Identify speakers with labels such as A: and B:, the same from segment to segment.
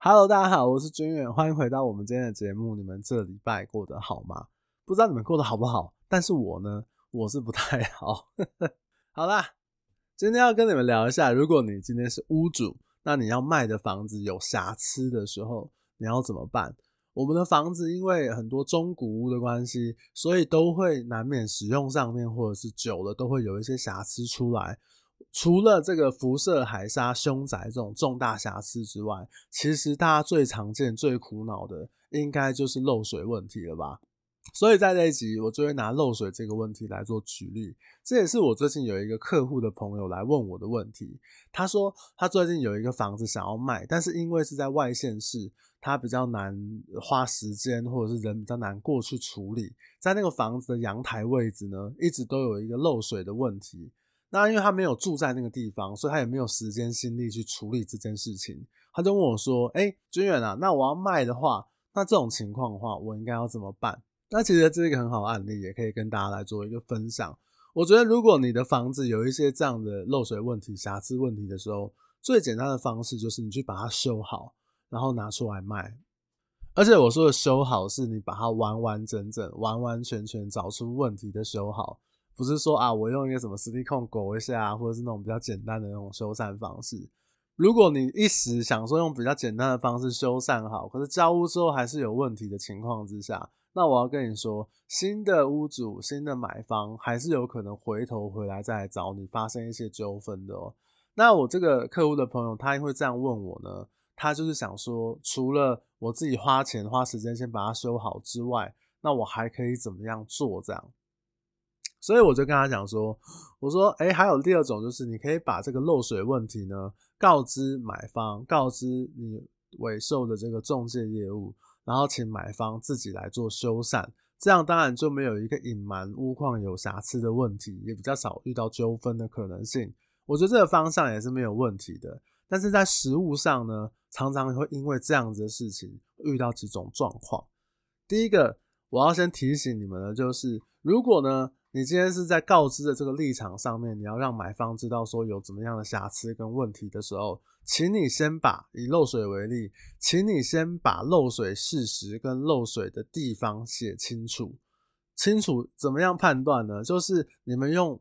A: Hello，大家好，我是军远，欢迎回到我们今天的节目。你们这礼拜过得好吗？不知道你们过得好不好，但是我呢，我是不太好。好啦，今天要跟你们聊一下，如果你今天是屋主，那你要卖的房子有瑕疵的时候，你要怎么办？我们的房子因为很多中古屋的关系，所以都会难免使用上面或者是久了都会有一些瑕疵出来。除了这个辐射、海砂、凶宅这种重大瑕疵之外，其实大家最常见、最苦恼的，应该就是漏水问题了吧？所以在这一集，我就会拿漏水这个问题来做举例。这也是我最近有一个客户的朋友来问我的问题。他说他最近有一个房子想要卖，但是因为是在外县市，他比较难花时间，或者是人比较难过去处理。在那个房子的阳台位置呢，一直都有一个漏水的问题。那因为他没有住在那个地方，所以他也没有时间心力去处理这件事情。他就问我说：“哎、欸，军远啊，那我要卖的话，那这种情况的话，我应该要怎么办？”那其实这是一个很好的案例，也可以跟大家来做一个分享。我觉得如果你的房子有一些这样的漏水问题、瑕疵问题的时候，最简单的方式就是你去把它修好，然后拿出来卖。而且我说的修好，是你把它完完整整、完完全全找出问题的修好。不是说啊，我用一个什么矽利康勾一下，或者是那种比较简单的那种修缮方式。如果你一时想说用比较简单的方式修缮好，可是交屋之后还是有问题的情况之下，那我要跟你说，新的屋主、新的买方还是有可能回头回来再来找你发生一些纠纷的哦。那我这个客户的朋友，他会这样问我呢？他就是想说，除了我自己花钱花时间先把它修好之外，那我还可以怎么样做这样？所以我就跟他讲说，我说，诶，还有第二种，就是你可以把这个漏水问题呢，告知买方，告知你委售的这个中介业务，然后请买方自己来做修缮，这样当然就没有一个隐瞒屋况有瑕疵的问题，也比较少遇到纠纷的可能性。我觉得这个方向也是没有问题的。但是在实务上呢，常常会因为这样子的事情遇到几种状况。第一个，我要先提醒你们的就是，如果呢，你今天是在告知的这个立场上面，你要让买方知道说有怎么样的瑕疵跟问题的时候，请你先把以漏水为例，请你先把漏水事实跟漏水的地方写清楚。清楚怎么样判断呢？就是你们用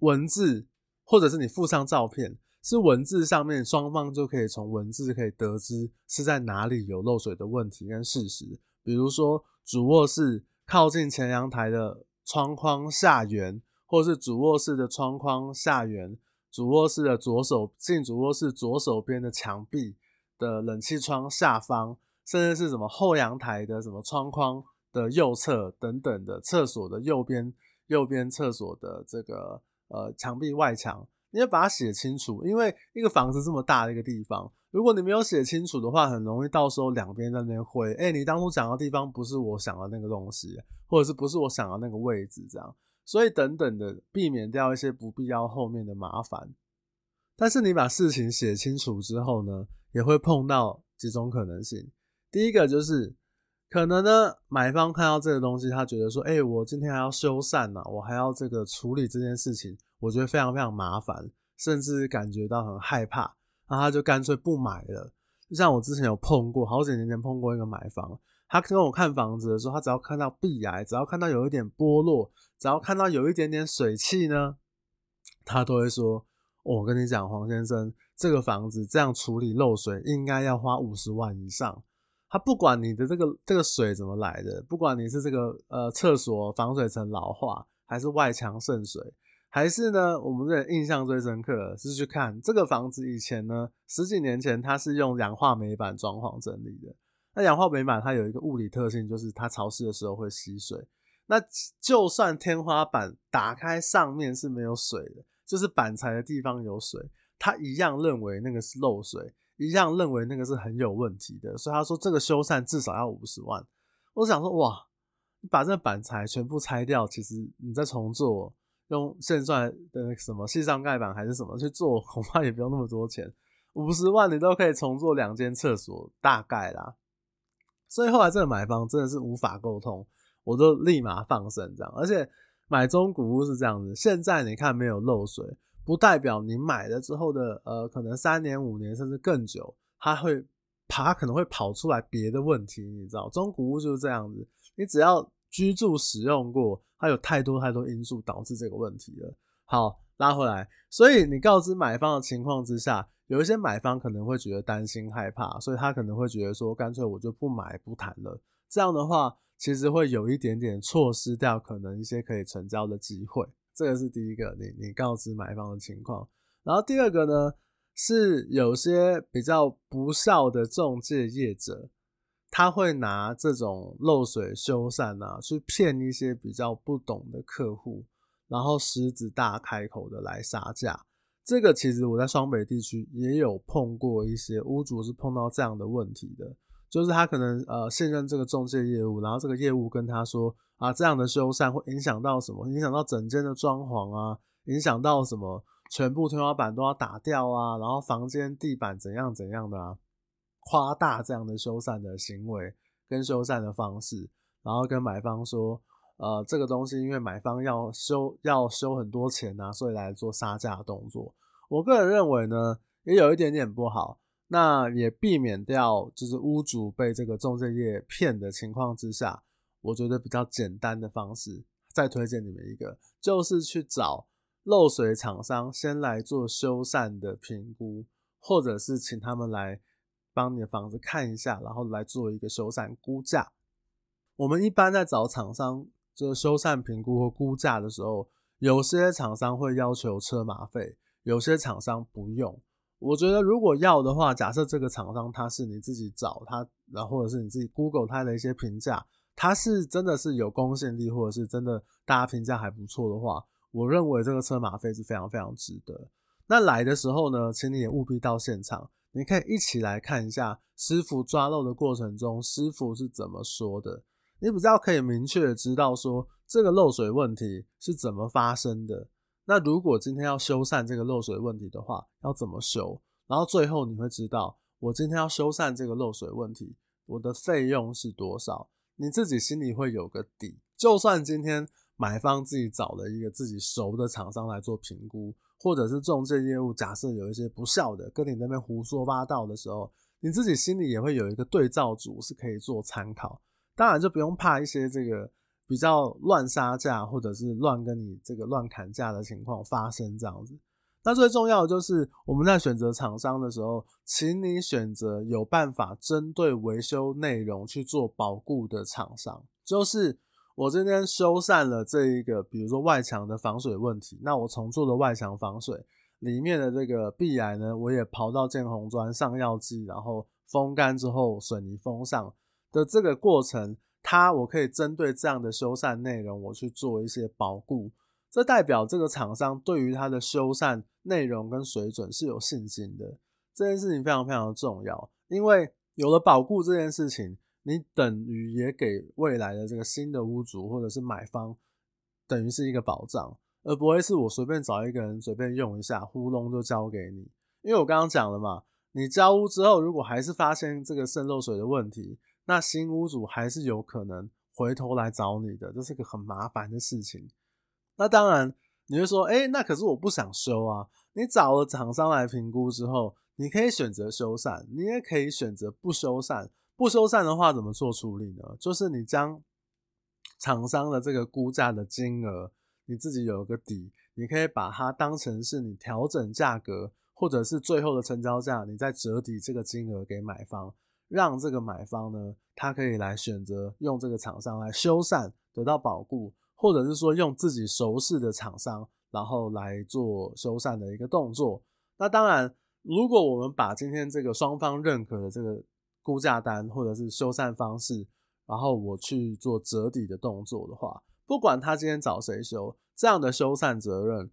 A: 文字，或者是你附上照片，是文字上面双方就可以从文字可以得知是在哪里有漏水的问题跟事实。比如说主卧室靠近前阳台的。窗框下缘，或是主卧室的窗框下缘，主卧室的左手进主卧室左手边的墙壁的冷气窗下方，甚至是什么后阳台的什么窗框的右侧等等的厕所的右边，右边厕所的这个呃墙壁外墙，你要把它写清楚，因为一个房子这么大的一个地方。如果你没有写清楚的话，很容易到时候两边在那边会，哎，你当初讲的地方不是我想的那个东西，或者是不是我想的那个位置，这样，所以等等的，避免掉一些不必要后面的麻烦。但是你把事情写清楚之后呢，也会碰到几种可能性。第一个就是，可能呢，买方看到这个东西，他觉得说，哎，我今天还要修缮呢，我还要这个处理这件事情，我觉得非常非常麻烦，甚至感觉到很害怕。然后他就干脆不买了，就像我之前有碰过，好几年前碰过一个买房，他跟我看房子的时候，他只要看到壁癌，只要看到有一点剥落，只要看到有一点点水汽呢，他都会说：“，我跟你讲，黄先生，这个房子这样处理漏水应该要花五十万以上。他不管你的这个这个水怎么来的，不管你是这个呃厕所防水层老化，还是外墙渗水。”还是呢，我们这印象最深刻的是去看这个房子以前呢，十几年前它是用氧化镁板装潢整理的。那氧化镁板它有一个物理特性，就是它潮湿的时候会吸水。那就算天花板打开上面是没有水的，就是板材的地方有水，他一样认为那个是漏水，一样认为那个是很有问题的。所以他说这个修缮至少要五十万。我想说，哇，你把这板材全部拆掉，其实你再重做。用现在的什么细上盖板还是什么去做，恐怕也不用那么多钱，五十万你都可以重做两间厕所，大概啦。所以后来这个买方真的是无法沟通，我就立马放生这样。而且买中古屋是这样子，现在你看没有漏水，不代表你买了之后的呃可能三年五年甚至更久，它会爬可能会跑出来别的问题，你知道，中古屋就是这样子，你只要居住使用过，它有太多太多因素导致这个问题了。好，拉回来，所以你告知买方的情况之下，有一些买方可能会觉得担心害怕，所以他可能会觉得说，干脆我就不买不谈了。这样的话，其实会有一点点错失掉可能一些可以成交的机会。这个是第一个，你你告知买方的情况。然后第二个呢，是有些比较不肖的中介业者，他会拿这种漏水修缮啊，去骗一些比较不懂的客户，然后狮子大开口的来杀价。这个其实我在双北地区也有碰过一些屋主是碰到这样的问题的，就是他可能呃信任这个中介业务，然后这个业务跟他说啊，这样的修缮会影响到什么？影响到整间的装潢啊，影响到什么？全部天花板都要打掉啊，然后房间地板怎样怎样的啊，夸大这样的修缮的行为跟修缮的方式，然后跟买方说，呃，这个东西因为买方要修要修很多钱啊，所以来做杀价动作。我个人认为呢，也有一点点不好，那也避免掉就是屋主被这个中介业骗的情况之下，我觉得比较简单的方式，再推荐你们一个，就是去找。漏水厂商先来做修缮的评估，或者是请他们来帮你的房子看一下，然后来做一个修缮估价。我们一般在找厂商做修缮评估或估价的时候，有些厂商会要求车马费，有些厂商不用。我觉得如果要的话，假设这个厂商他是你自己找他，然后或者是你自己 Google 他的一些评价，他是真的是有公信力，或者是真的大家评价还不错的话。我认为这个车马费是非常非常值得。那来的时候呢，请你也务必到现场，你可以一起来看一下师傅抓漏的过程中，师傅是怎么说的。你比较可以明确的知道说这个漏水问题是怎么发生的。那如果今天要修缮这个漏水问题的话，要怎么修？然后最后你会知道，我今天要修缮这个漏水问题，我的费用是多少？你自己心里会有个底。就算今天。买方自己找了一个自己熟的厂商来做评估，或者是中介业务，假设有一些不肖的跟你那边胡说八道的时候，你自己心里也会有一个对照组是可以做参考。当然就不用怕一些这个比较乱杀价或者是乱跟你这个乱砍价的情况发生这样子。那最重要的就是我们在选择厂商的时候，请你选择有办法针对维修内容去做保固的厂商，就是。我今天修缮了这一个，比如说外墙的防水问题，那我重做的外墙防水里面的这个壁癌呢，我也刨到建红砖上药剂，然后风干之后水泥封上的这个过程，它我可以针对这样的修缮内容，我去做一些保固，这代表这个厂商对于它的修缮内容跟水准是有信心的。这件事情非常非常重要，因为有了保固这件事情。你等于也给未来的这个新的屋主或者是买方，等于是一个保障，而不会是我随便找一个人随便用一下，糊弄就交给你。因为我刚刚讲了嘛，你交屋之后，如果还是发现这个渗漏水的问题，那新屋主还是有可能回头来找你的，这是个很麻烦的事情。那当然，你会说，诶，那可是我不想修啊。你找了厂商来评估之后，你可以选择修缮，你也可以选择不修缮。不修缮的话怎么做处理呢？就是你将厂商的这个估价的金额，你自己有个底，你可以把它当成是你调整价格，或者是最后的成交价，你再折抵这个金额给买方，让这个买方呢，他可以来选择用这个厂商来修缮，得到保固，或者是说用自己熟悉的厂商，然后来做修缮的一个动作。那当然，如果我们把今天这个双方认可的这个。估价单或者是修缮方式，然后我去做折抵的动作的话，不管他今天找谁修，这样的修缮责任，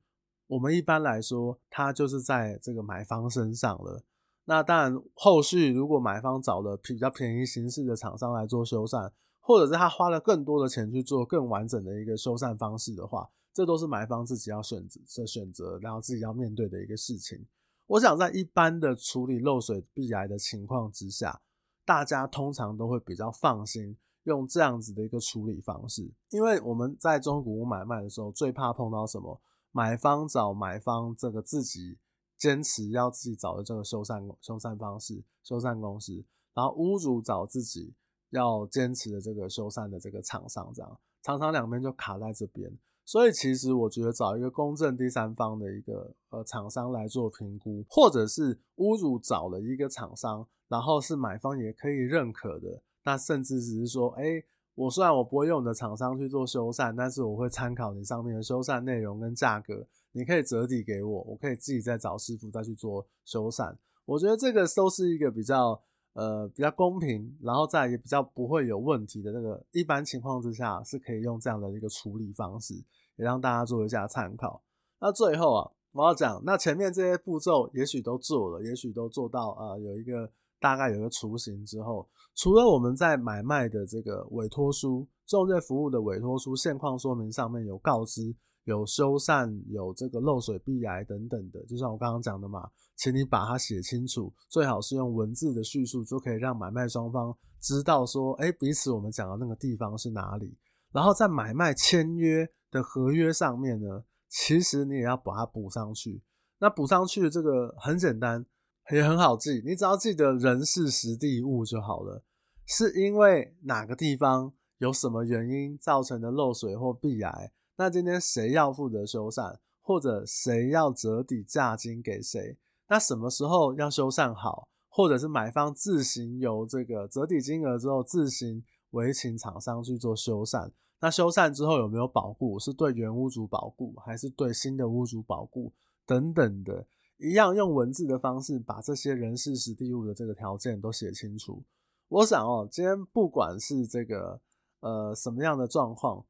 A: 我们一般来说，他就是在这个买方身上了。那当然，后续如果买方找了比较便宜形式的厂商来做修缮，或者是他花了更多的钱去做更完整的一个修缮方式的话，这都是买方自己要选择的选择，然后自己要面对的一个事情。我想在一般的处理漏水壁癌的情况之下。大家通常都会比较放心用这样子的一个处理方式，因为我们在中古屋买卖的时候，最怕碰到什么？买方找买方这个自己坚持要自己找的这个修缮修缮方式、修缮公司，然后屋主找自己要坚持的这个修缮的这个厂商，这样常常两边就卡在这边。所以其实我觉得找一个公正第三方的一个呃厂商来做评估，或者是屋主找了一个厂商，然后是买方也可以认可的，那甚至只是说，哎、我虽然我不会用你的厂商去做修缮，但是我会参考你上面的修缮内容跟价格，你可以折抵给我，我可以自己再找师傅再去做修缮。我觉得这个都是一个比较呃比较公平，然后再也比较不会有问题的那个一般情况之下是可以用这样的一个处理方式。也让大家做一下参考。那最后啊，我要讲，那前面这些步骤也许都做了，也许都做到啊、有一个大概有一个雏形之后，除了我们在买卖的这个委托书、中介服务的委托书现况说明上面有告知、有修缮、有这个漏水、壁癌等等的，就像我刚刚讲的嘛，请你把它写清楚，最好是用文字的叙述，就可以让买卖双方知道说，哎，彼此我们讲的那个地方是哪里，然后在买卖签约的合约上面呢，其实你也要把它补上去。那补上去的这个很简单，也很好记，你只要记得人事时地物就好了。是因为哪个地方有什么原因造成的漏水或壁癌？那今天谁要负责修缮，或者谁要折抵价金给谁？那什么时候要修缮好，或者是买方自行由这个折抵金额之后自行委请厂商去做修缮？那修缮之后有没有保固？是对原屋主保固，还是对新的屋主保固？等等的，一样用文字的方式把这些人事时地物的这个条件都写清楚。我想哦，今天不管是这个呃什么样的状况，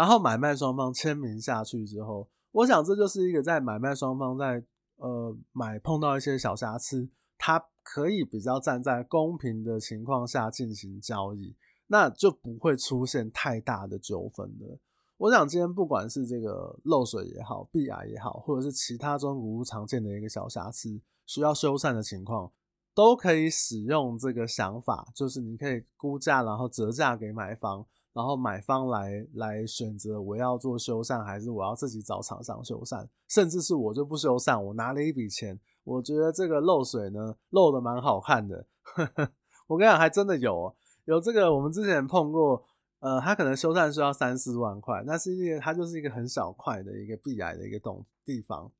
A: 然后买卖双方签名下去之后，我想这就是一个在买卖双方在呃买碰到一些小瑕疵，他可以比较站在公平的情况下进行交易。那就不会出现太大的纠纷了。我想今天不管是这个漏水也好，壁癌也好，或者是其他中古屋常见的一个小瑕疵需要修缮的情况，都可以使用这个想法，就是你可以估价，然后折价给买方，然后买方来来选择我要做修缮，还是我要自己找厂商修缮，甚至是我就不修缮，我拿了一笔钱，我觉得这个漏水呢漏的蛮好看的，我跟你讲还真的有喔。有这个，我们之前碰过，呃，他可能修缮需要三四万块，那是因为它就是一个很小块的一个壁癌的一个洞地方。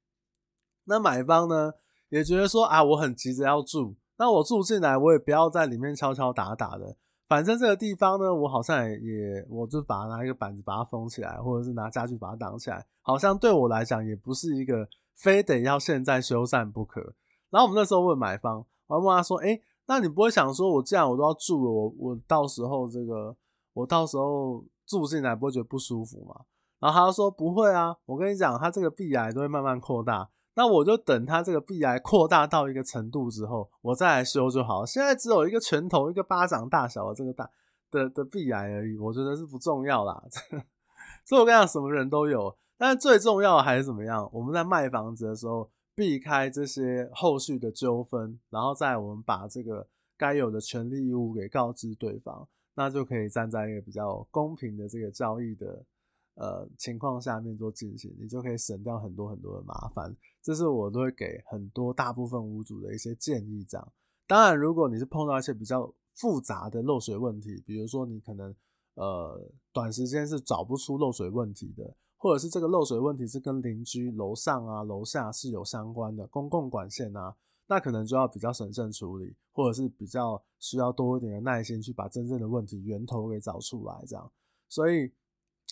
A: 那买方呢也觉得说啊，我很急着要住，那我住进来，我也不要在里面敲敲打打的，反正这个地方呢，我好像也，我就把它拿一个板子把它封起来，或者是拿家具把它挡起来，好像对我来讲也不是一个非得要现在修缮不可。然后我们那时候问买方，我问他说，哎、那你不会想说，我这样我都要住了，我我到时候这个，我到时候住进来不会觉得不舒服吗？然后他说不会啊，我跟你讲，他这个壁癌都会慢慢扩大，那我就等他这个壁癌扩大到一个程度之后，我再来修就好。现在只有一个拳头、一个巴掌大小的这个大的的壁癌而已，我觉得是不重要啦。所以我跟你讲，什么人都有，但是最重要的还是怎么样？我们在卖房子的时候。避开这些后续的纠纷，然后再我们把这个该有的权利义务给告知对方，那就可以站在一个比较公平的这个交易的呃情况下面做进行，你就可以省掉很多很多的麻烦。这是我都会给很多大部分屋主的一些建议。这样，当然如果你是碰到一些比较复杂的漏水问题，比如说你可能呃短时间是找不出漏水问题的。或者是这个漏水问题是跟邻居楼上啊、楼下是有相关的公共管线啊，那可能就要比较审慎处理，或者是比较需要多一点的耐心去把真正的问题源头给找出来，这样。所以，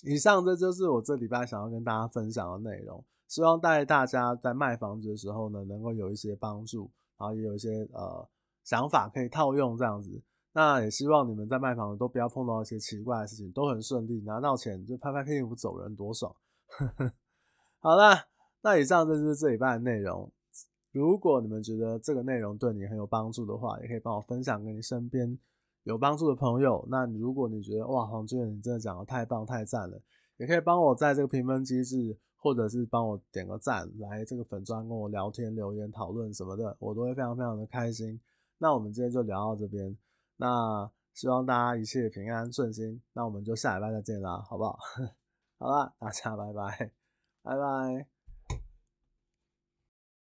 A: 以上这就是我这礼拜想要跟大家分享的内容，希望带大家在卖房子的时候呢，能够有一些帮助，然后也有一些呃想法可以套用这样子。那也希望你们在卖房子都不要碰到一些奇怪的事情，都很顺利，拿到钱就拍拍屁股走人，多爽！好啦，那以上这就是这礼拜的内容。如果你们觉得这个内容对你很有帮助的话，也可以帮我分享给你身边有帮助的朋友。那如果你觉得哇，黄俊你真的讲得太棒太赞了，也可以帮我在这个评分机制，或者是帮我点个赞，来这个粉专跟我聊天、留言、讨论什么的，我都会非常非常的开心。那我们今天就聊到这边。那希望大家一切平安顺心，那我们就下礼拜再见啦，好不好？好啦，大家拜拜，拜拜。